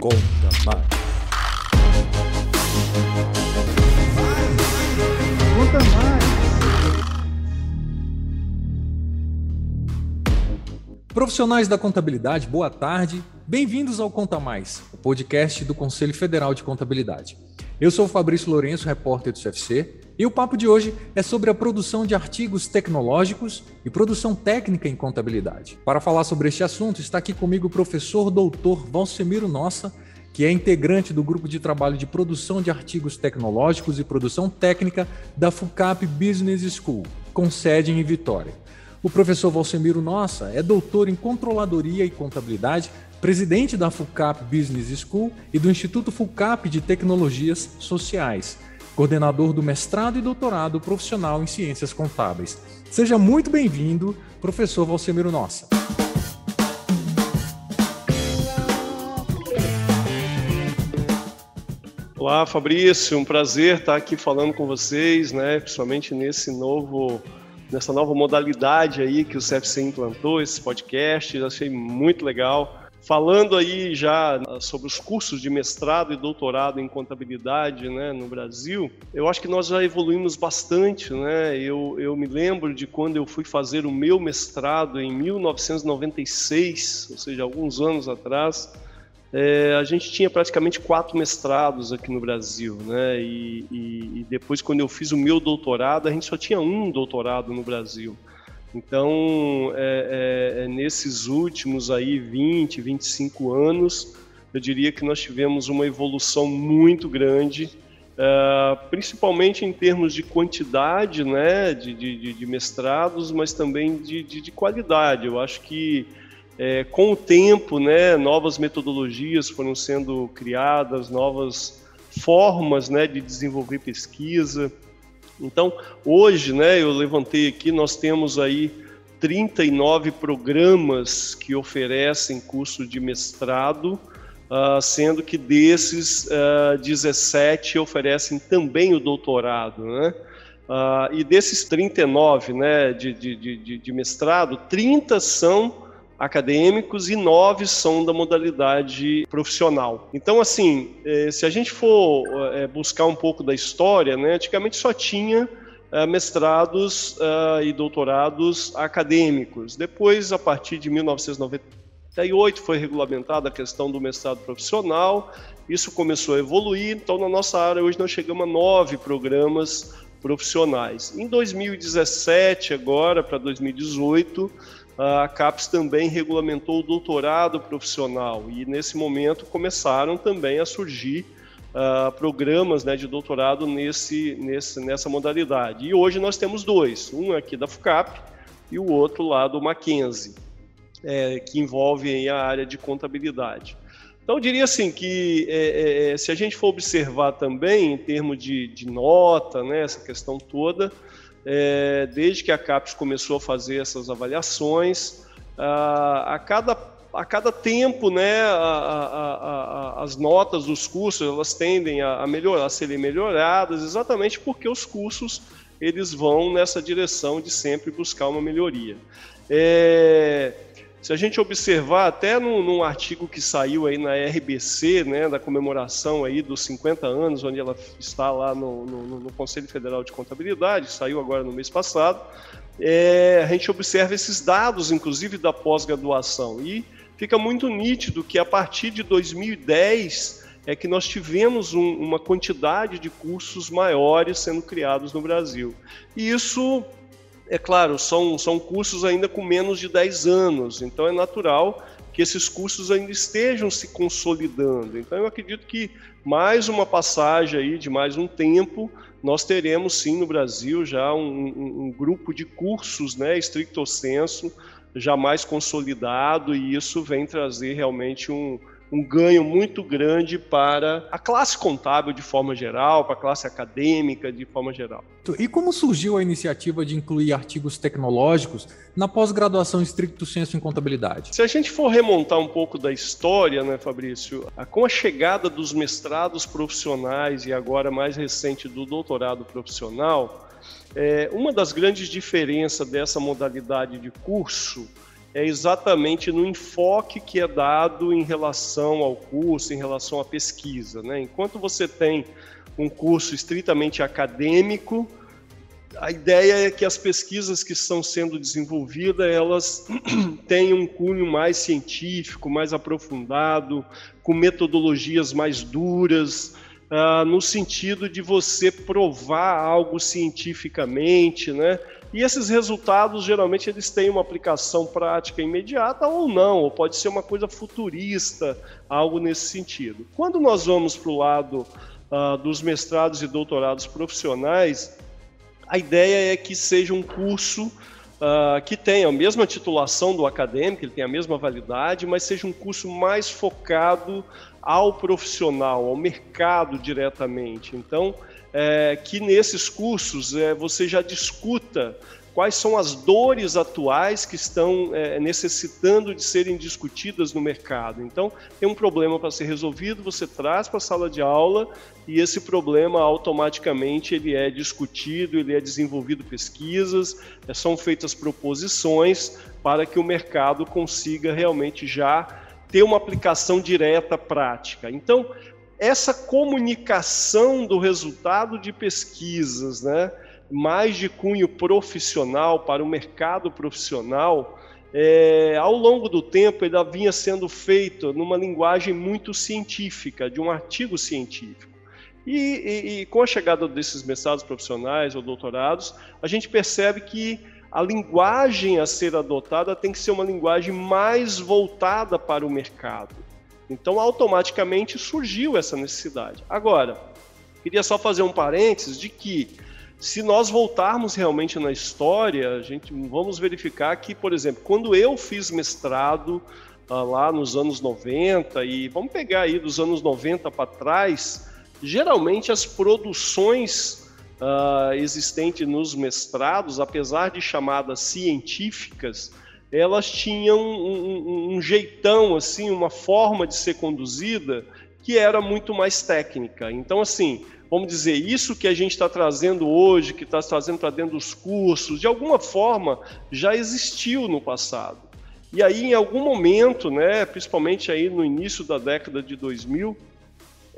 Conta mais. Conta mais. Profissionais da contabilidade, boa tarde. Bem-vindos ao Conta Mais, o podcast do Conselho Federal de Contabilidade. Eu sou o Fabrício Lourenço, repórter do CFC, e o papo de hoje é sobre a produção de artigos tecnológicos e produção técnica em contabilidade. Para falar sobre este assunto, está aqui comigo o professor doutor Valsemiro Nossa, que é integrante do grupo de trabalho de produção de artigos tecnológicos e produção técnica da FUCAP Business School, com sede em Vitória. O professor Valsemiro Nossa é doutor em controladoria e contabilidade, presidente da FUCAP Business School e do Instituto FUCAP de Tecnologias Sociais coordenador do mestrado e doutorado profissional em ciências contábeis. Seja muito bem-vindo, professor Valsemiro Nossa. Olá, Fabrício, um prazer estar aqui falando com vocês, né, principalmente nesse novo nessa nova modalidade aí que o CFC implantou, esse podcast, achei muito legal. Falando aí já ah, sobre os cursos de mestrado e doutorado em contabilidade né, no Brasil, eu acho que nós já evoluímos bastante. Né? Eu, eu me lembro de quando eu fui fazer o meu mestrado em 1996, ou seja, alguns anos atrás, é, a gente tinha praticamente quatro mestrados aqui no Brasil, né? E, e, e, depois, quando eu fiz o meu doutorado, a gente só tinha um doutorado no Brasil. Então, é, é, é, nesses últimos aí 20, 25 anos, eu diria que nós tivemos uma evolução muito grande, é, principalmente em termos de quantidade né, de, de, de mestrados, mas também de, de, de qualidade. Eu acho que é, com o tempo, né, novas metodologias foram sendo criadas, novas formas né, de desenvolver pesquisa. Então, hoje, né, eu levantei aqui, nós temos aí 39 programas que oferecem curso de mestrado, uh, sendo que desses uh, ah, 17 oferecem também o doutorado, né? Uh, e desses 39 né, de, de, de, de mestrado, 30 são acadêmicos e nove são da modalidade profissional. Então, assim, eh, se a gente for eh, buscar um pouco da história, né, antigamente só tinha eh, mestrados e doutorados acadêmicos. Depois, a partir de 1998, foi regulamentada a questão do mestrado profissional, isso começou a evoluir, então na nossa área hoje nós chegamos a nove programas profissionais. Em 2017, agora para 2018, a CAPES também regulamentou o doutorado profissional e nesse momento começaram também a surgir uh, programas né, de doutorado nesse, nesse, nessa modalidade. E hoje nós temos dois, um aqui da FUCAP e o outro lá do Mackenzie, é, que envolve a área de contabilidade. Então, eu diria assim que é, é, se a gente for observar também em termos de, de nota, né, essa questão toda, é, desde que a CAPES começou a fazer essas avaliações, a, a cada a cada tempo, né, a, a, as notas dos cursos elas tendem a, melhorar, a serem melhoradas, exatamente porque os cursos eles vão nessa direção de sempre buscar uma melhoria. É, se a gente observar até num, num, artigo que saiu aí na RBC, né, da comemoração aí dos 50 anos, onde ela está lá no, no, no Conselho Federal de Contabilidade, saiu agora no mês passado, é, a gente observa esses dados, inclusive da pós-graduação, e fica muito nítido que a partir de 2010 é que nós tivemos um, uma quantidade de cursos maiores sendo criados no Brasil. E isso é claro, são, são cursos ainda com menos de 10 anos, então é natural que esses cursos ainda estejam se consolidando. Então eu acredito que mais uma passagem aí de mais um tempo, nós teremos sim no Brasil já um, um, um grupo de cursos, né, estricto senso, já mais consolidado, e isso vem trazer realmente um, um ganho muito grande para a classe contábil de forma geral, para a classe acadêmica de forma geral. E como surgiu a iniciativa de incluir artigos tecnológicos na pós-graduação estricto senso em contabilidade? Se a gente for remontar um pouco da história, né, Fabrício, com a chegada dos mestrados profissionais e agora mais recente do doutorado profissional, é, uma das grandes diferenças dessa modalidade de curso é exatamente no enfoque que é dado em relação ao curso, em relação à pesquisa. Né? Enquanto você tem um curso estritamente acadêmico, a ideia é que as pesquisas que estão sendo desenvolvidas elas tenham um cunho mais científico, mais aprofundado, com metodologias mais duras, uh, no sentido de você provar algo cientificamente, né? E esses resultados geralmente eles têm uma aplicação prática imediata ou não, ou pode ser uma coisa futurista, algo nesse sentido. Quando nós vamos para o lado uh, dos mestrados e doutorados profissionais, a ideia é que seja um curso uh, que tenha a mesma titulação do acadêmico, ele tenha a mesma validade, mas seja um curso mais focado ao profissional, ao mercado diretamente. Então, é, que nesses cursos é, você já discuta quais são as dores atuais que estão é, necessitando de serem discutidas no mercado. Então, tem um problema para ser resolvido, você traz para a sala de aula e esse problema automaticamente ele é discutido, ele é desenvolvido pesquisas, é, são feitas proposições para que o mercado consiga realmente já ter uma aplicação direta prática. Então, essa comunicação do resultado de pesquisas, né? mais de cunho profissional para o mercado profissional, é, ao longo do tempo ele vinha sendo feito numa linguagem muito científica, de um artigo científico. E, e, e, com a chegada desses mestrados profissionais ou doutorados, a gente percebe que a linguagem a ser adotada tem que ser uma linguagem mais voltada para o mercado. Então, automaticamente surgiu essa necessidade. Agora, queria só fazer um parênteses de que se nós voltarmos realmente na história, a gente vamos verificar que, por exemplo, quando eu fiz mestrado uh, lá nos anos 90 e vamos pegar aí dos anos 90 para trás, geralmente as produções uh, existentes nos mestrados, apesar de chamadas científicas, elas tinham um, um, um jeitão assim, uma forma de ser conduzida que era muito mais técnica. Então, assim, vamos dizer, isso que a gente está trazendo hoje, que está trazendo para dentro dos cursos, de alguma forma já existiu no passado. E aí, em algum momento, né, principalmente aí no início da década de 2000,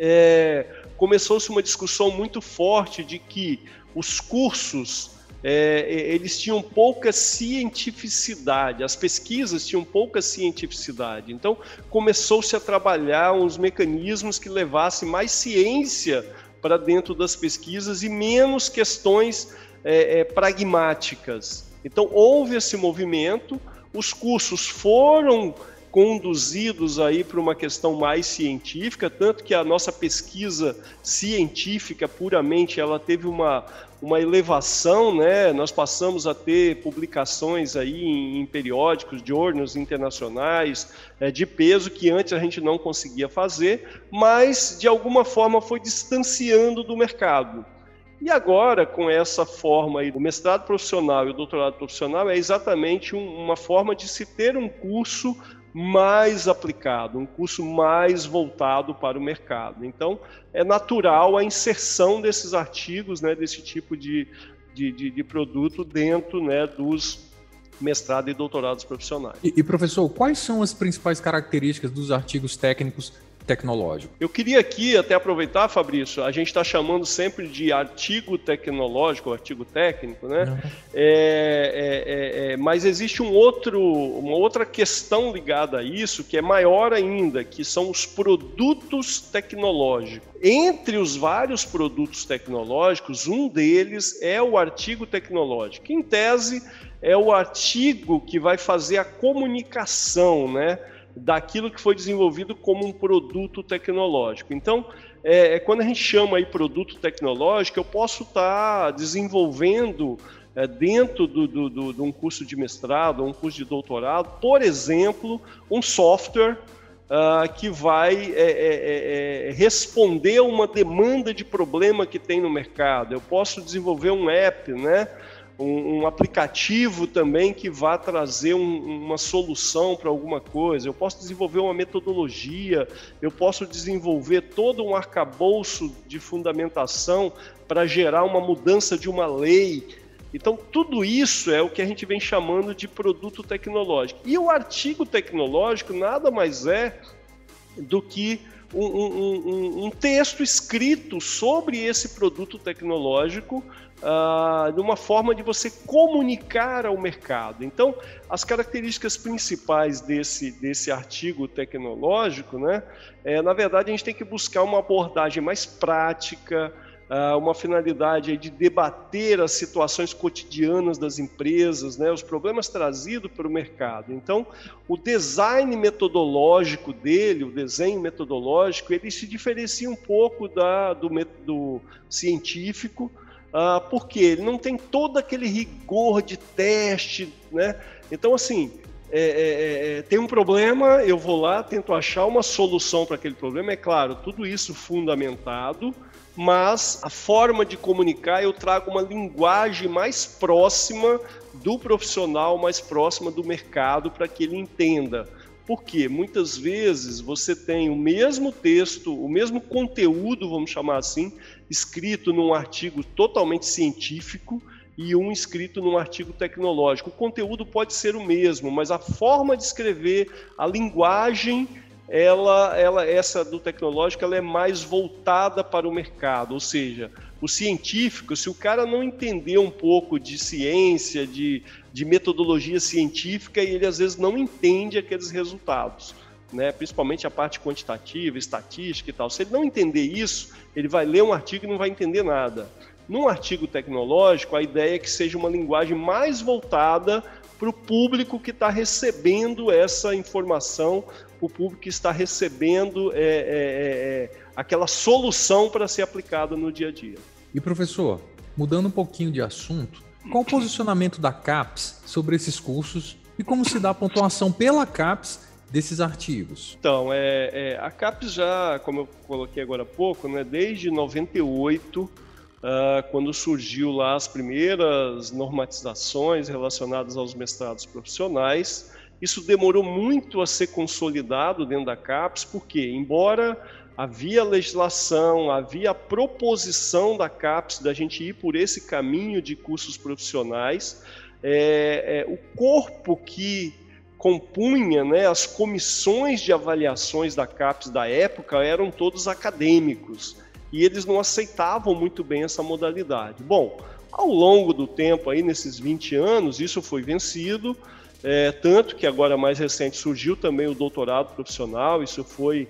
é, começou-se uma discussão muito forte de que os cursos é, eles tinham pouca cientificidade, as pesquisas tinham pouca cientificidade. Então, começou-se a trabalhar uns mecanismos que levassem mais ciência para dentro das pesquisas e menos questões é, é, pragmáticas. Então, houve esse movimento, os cursos foram conduzidos aí para uma questão mais científica, tanto que a nossa pesquisa científica puramente ela teve uma, uma elevação, né? Nós passamos a ter publicações aí em, em periódicos, jornals internacionais é, de peso que antes a gente não conseguia fazer, mas de alguma forma foi distanciando do mercado. E agora, com essa forma aí, o mestrado profissional e o doutorado profissional é exatamente um, uma forma de se ter um curso mais aplicado, um curso mais voltado para o mercado. Então, é natural a inserção desses artigos, né, desse tipo de, de, de, de produto dentro né, dos mestrado e doutorados profissionais. E, e, professor, quais são as principais características dos artigos técnicos tecnológico. Eu queria aqui até aproveitar, Fabrício, a gente está chamando sempre de artigo tecnológico, artigo técnico, né? Uhum. É, é, é, mas existe um outro, uma outra questão ligada a isso que é maior ainda, que são os produtos tecnológicos. Entre os vários produtos tecnológicos, um deles é o artigo tecnológico. Em tese, é o artigo que vai fazer a comunicação, né? Daquilo que foi desenvolvido como um produto tecnológico. Então, é, é quando a gente chama aí produto tecnológico, eu posso estar tá desenvolvendo é, dentro do, do, do, de um curso de mestrado, um curso de doutorado, por exemplo, um software uh, que vai é, é, é, é, responder a uma demanda de problema que tem no mercado. Eu posso desenvolver um app, né? Um, um aplicativo também que vá trazer um, uma solução para alguma coisa, eu posso desenvolver uma metodologia, eu posso desenvolver todo um arcabouço de fundamentação para gerar uma mudança de uma lei. Então, tudo isso é o que a gente vem chamando de produto tecnológico. E o artigo tecnológico nada mais é do que um, um, um, texto escrito sobre esse produto tecnológico uh, de uma forma de você comunicar ao mercado. Então, as características principais desse, desse artigo tecnológico, né, é, na verdade, a gente tem que buscar uma abordagem mais prática, ah, uma finalidade de debater as situações cotidianas das empresas, né, os problemas trazidos para o mercado. Então, o design metodológico dele, o desenho metodológico, ele se diferencia um pouco da, do, do científico, uh, porque ele não tem todo aquele rigor de teste, né? Então, assim, é, é, é, é tem um problema, eu vou lá, tento achar uma solução para aquele problema, é claro, tudo isso fundamentado, mas a forma de comunicar eu trago uma linguagem mais próxima do profissional, mais próxima do mercado, para que ele entenda. Porque muitas vezes você tem o mesmo texto, o mesmo conteúdo, vamos chamar assim, escrito num artigo totalmente científico e um escrito num artigo tecnológico. O conteúdo pode ser o mesmo, mas a forma de escrever, a linguagem ela, ela, essa do tecnológico, ela é mais voltada para o mercado, ou seja, o científico, se o cara não entender um pouco de ciência, de, de metodologia científica, ele às vezes não entende aqueles resultados. Né, principalmente a parte quantitativa, estatística e tal. Se ele não entender isso, ele vai ler um artigo e não vai entender nada. Num artigo tecnológico, a ideia é que seja uma linguagem mais voltada para o público que está recebendo essa informação o público está recebendo é, é, é, é, aquela solução para ser aplicada no dia a dia. E professor, mudando um pouquinho de assunto, qual o posicionamento da CAPES sobre esses cursos e como se dá a pontuação pela CAPES desses artigos? Então, é, é, a CAPES já, como eu coloquei agora há pouco, né, desde 98, uh, ah, quando surgiu lá as primeiras normatizações relacionadas aos mestrados profissionais, isso demorou muito a ser consolidado dentro da CAPES, porque, embora havia legislação, havia a proposição da CAPES da gente ir por esse caminho de cursos profissionais, é, é, o corpo que compunha né, as comissões de avaliações da CAPES da época eram todos acadêmicos e eles não aceitavam muito bem essa modalidade. Bom, ao longo do tempo, aí nesses 20 anos, isso foi vencido, é, tanto que agora mais recente surgiu também o doutorado profissional, isso foi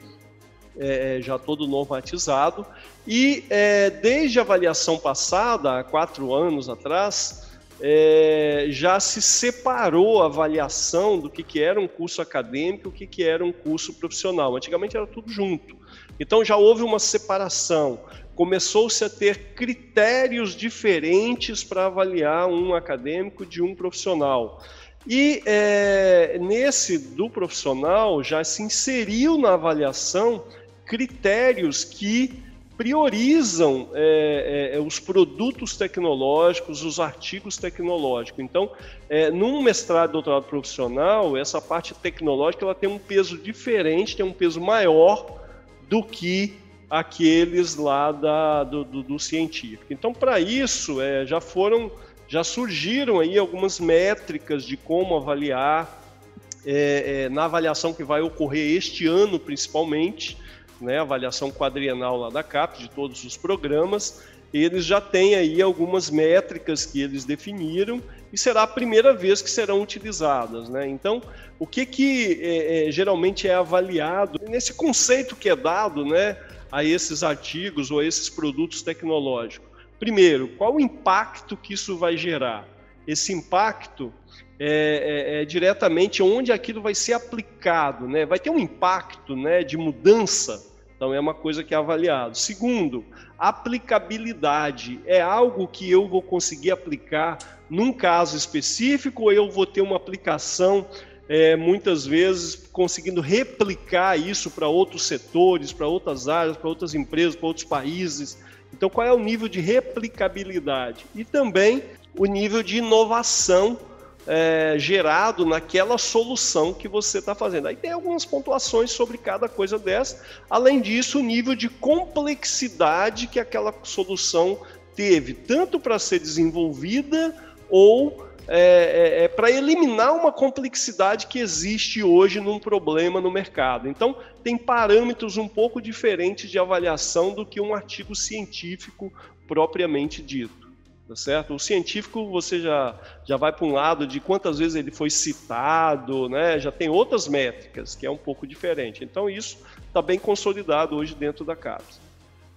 é, é, já todo normatizado. E é, desde a avaliação passada, há quatro anos atrás, é, já se separou a avaliação do que, que era um curso acadêmico e o que, que era um curso profissional. Antigamente era tudo junto. Então já houve uma separação. Começou-se a ter critérios diferentes para avaliar um acadêmico de um profissional. E é, nesse do profissional já se inseriu na avaliação critérios que priorizam é, é, os produtos tecnológicos, os artigos tecnológicos. Então, é, num mestrado, doutorado profissional, essa parte tecnológica ela tem um peso diferente, tem um peso maior do que aqueles lá da, do, do, do científico. Então, para isso, já foram já surgiram aí algumas métricas de como avaliar é, é, na avaliação que vai ocorrer este ano, principalmente, né, avaliação quadrienal lá da CAP, de todos os programas, eles já têm aí algumas métricas que eles definiram e será a primeira vez que serão utilizadas. Né? Então, o que, que é, é, geralmente é avaliado nesse conceito que é dado né, a esses artigos ou a esses produtos tecnológicos? Primeiro, qual o impacto que isso vai gerar? Esse impacto é, é, é, diretamente onde aquilo vai ser aplicado, né? Vai ter um impacto, né, de mudança. Então é uma coisa que é avaliado. Segundo, aplicabilidade é algo que eu vou conseguir aplicar num caso específico ou eu vou ter uma aplicação é, muitas vezes conseguindo replicar isso para outros setores, para outras áreas, para outras empresas, para outros países. Então, qual é o nível de replicabilidade? E também o nível de inovação é, gerado naquela solução que você está fazendo. Aí tem algumas pontuações sobre cada coisa dessa. Além disso, o nível de complexidade que aquela solução teve, tanto para ser desenvolvida ou é, é, é para eliminar uma complexidade que existe hoje num problema no mercado. Então, tem parâmetros um pouco diferentes de avaliação do que um artigo científico propriamente dito. Tá certo? O científico você já, já vai para um lado de quantas vezes ele foi citado, né? já tem outras métricas, que é um pouco diferente. Então, isso está bem consolidado hoje dentro da CAPES.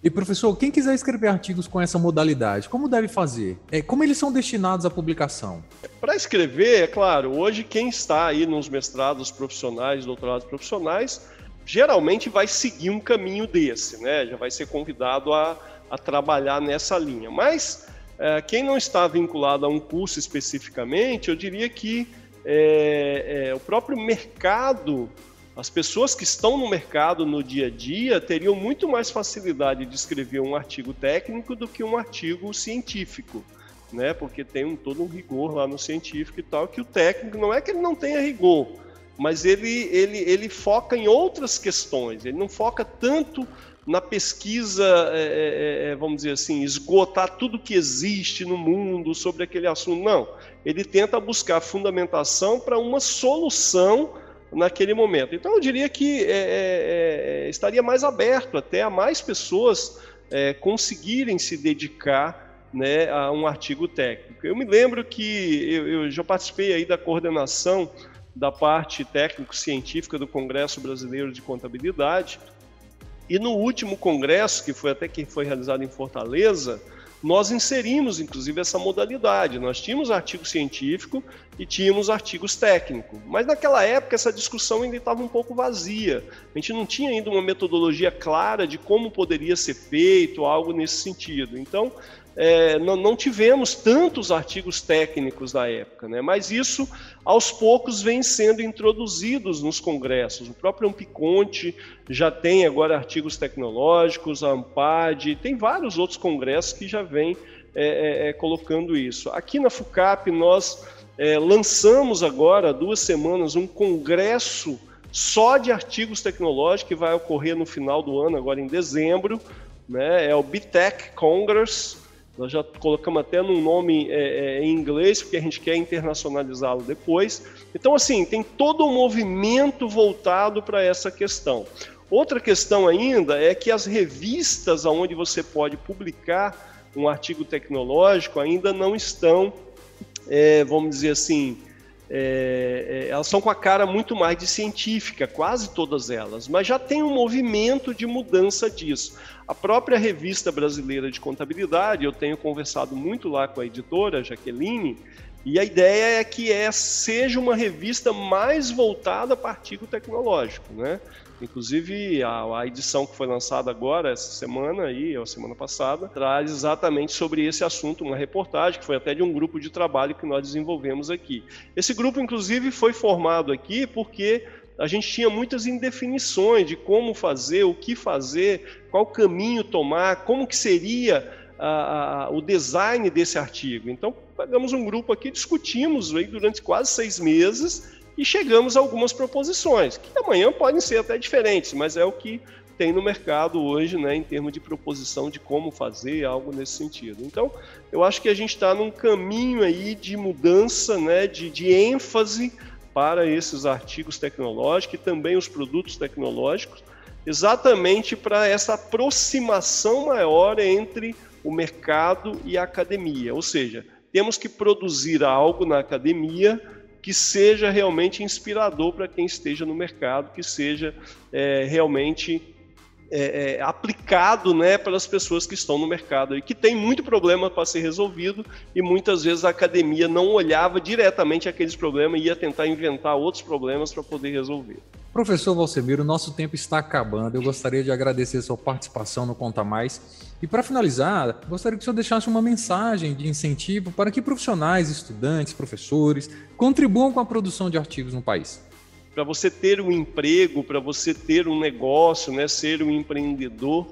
E professor, quem quiser escrever artigos com essa modalidade, como deve fazer? É, como eles são destinados à publicação? Para escrever, é claro, hoje quem está aí nos mestrados profissionais, doutorados profissionais, geralmente vai seguir um caminho desse, né? Já vai ser convidado a, a trabalhar nessa linha. Mas é, quem não está vinculado a um curso especificamente, eu diria que é, é, o próprio mercado as pessoas que estão no mercado no dia a dia teriam muito mais facilidade de escrever um artigo técnico do que um artigo científico, né? Porque tem um, todo um rigor lá no científico e tal, que o técnico não é que ele não tenha rigor, mas ele, ele, ele foca em outras questões, ele não foca tanto na pesquisa, é, é, é vamos dizer assim, esgotar tudo que existe no mundo sobre aquele assunto. Não, ele tenta buscar fundamentação para uma solução naquele momento. Então eu diria que é, é, é, estaria mais aberto até a mais pessoas é, conseguirem se dedicar né, a um artigo técnico. Eu me lembro que eu, eu já participei aí da coordenação da parte técnico-científica do Congresso Brasileiro de Contabilidade e no último congresso, que foi até que foi realizado em Fortaleza, nós inserimos, inclusive, essa modalidade. Nós tínhamos artigo científico e tínhamos artigos técnicos. Mas naquela época essa discussão ainda estava um pouco vazia. A gente não tinha ainda uma metodologia clara de como poderia ser feito, algo nesse sentido. Então, é, não, não, tivemos tantos artigos técnicos da época, né? mas isso aos poucos vem sendo introduzidos nos congressos. O próprio Ampiconte já tem agora artigos tecnológicos, a Ampad, tem vários outros congressos que já vêm é, é, é colocando isso. Aqui na FUCAP nós é, lançamos agora, há duas semanas, um congresso só de artigos tecnológicos que vai ocorrer no final do ano, agora em dezembro, né? é o BTEC Congress, nós já colocamos até num nome é, é, em inglês, porque a gente quer internacionalizá-lo depois. Então, assim, tem todo um movimento voltado para essa questão. Outra questão ainda é que as revistas onde você pode publicar um artigo tecnológico ainda não estão, é, vamos dizer assim, é, é, elas são com a cara muito mais de científica, quase todas elas, mas já tem um movimento de mudança disso. A própria revista brasileira de contabilidade, eu tenho conversado muito lá com a editora Jaqueline, e a ideia é que é, seja uma revista mais voltada para artigo tecnológico, né? Inclusive, a, a, edição que foi lançada agora, essa semana aí, ou semana passada, traz exatamente sobre esse assunto uma reportagem, que foi até de um grupo de trabalho que nós desenvolvemos aqui. Esse grupo, inclusive, foi formado aqui porque a gente tinha muitas indefinições de como fazer, o que fazer, qual caminho tomar, como que seria a, a, o design desse artigo. Então, pegamos um grupo aqui, discutimos aí durante quase seis meses e chegamos a algumas proposições, que amanhã podem ser até diferentes, mas é o que tem no mercado hoje, né, em termos de proposição de como fazer algo nesse sentido. Então, eu acho que a gente está num caminho aí de mudança, né, de, de ênfase para esses artigos tecnológicos e também os produtos tecnológicos, exatamente para essa aproximação maior entre o mercado e a academia. Ou seja, temos que produzir algo na academia que seja realmente inspirador para quem esteja no mercado, que seja é, realmente é, é, aplicado né, pelas pessoas que estão no mercado e que tem muito problema para ser resolvido e muitas vezes a academia não olhava diretamente aqueles problemas e ia tentar inventar outros problemas para poder resolver. Professor Valsemiro, nosso tempo está acabando. Eu gostaria de agradecer sua participação no Conta Mais. E para finalizar, gostaria que o senhor deixasse uma mensagem de incentivo para que profissionais, estudantes, professores contribuam com a produção de artigos no país. Para você ter um emprego, para você ter um negócio, né, ser um empreendedor,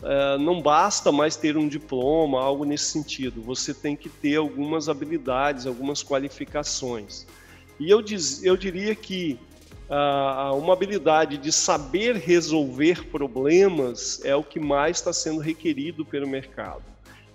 uh, não basta mais ter um diploma, algo nesse sentido. Você tem que ter algumas habilidades, algumas qualificações. E eu, diz, eu diria que uma habilidade de saber resolver problemas é o que mais está sendo requerido pelo mercado.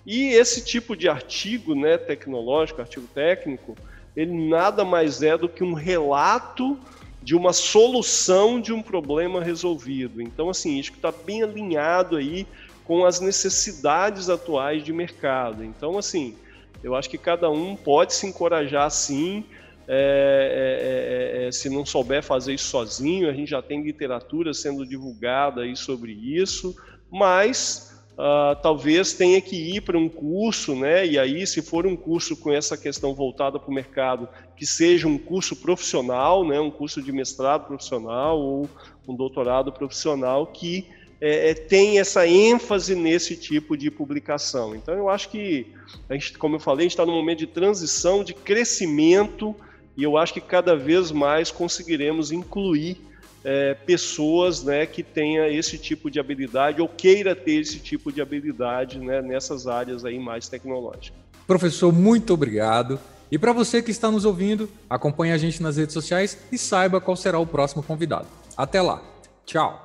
E esse tipo de artigo né, tecnológico, artigo técnico, ele nada mais é do que um relato de uma solução de um problema resolvido. Então, assim, isso que está bem alinhado aí com as necessidades atuais de mercado. Então, assim, eu acho que cada um pode se encorajar sim. É, é, é, é, se não souber fazer isso sozinho, a gente já tem literatura sendo divulgada aí sobre isso, mas Uh, talvez tenha que ir para um curso, né? E aí, se for um curso com essa questão voltada para o mercado, que seja um curso profissional, né? Um curso de mestrado profissional ou um doutorado profissional que é, é, tem essa ênfase nesse tipo de publicação. Então, eu acho que, a gente, como eu falei, a gente está num momento de transição, de crescimento, e eu acho que cada vez mais conseguiremos incluir é, pessoas né, que tenha esse tipo de habilidade ou queira ter esse tipo de habilidade né, nessas áreas aí mais tecnológicas. Professor, muito obrigado. E para você que está nos ouvindo, acompanhe a gente nas redes sociais e saiba qual será o próximo convidado. Até lá. Tchau.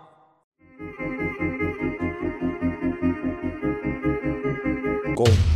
Mais.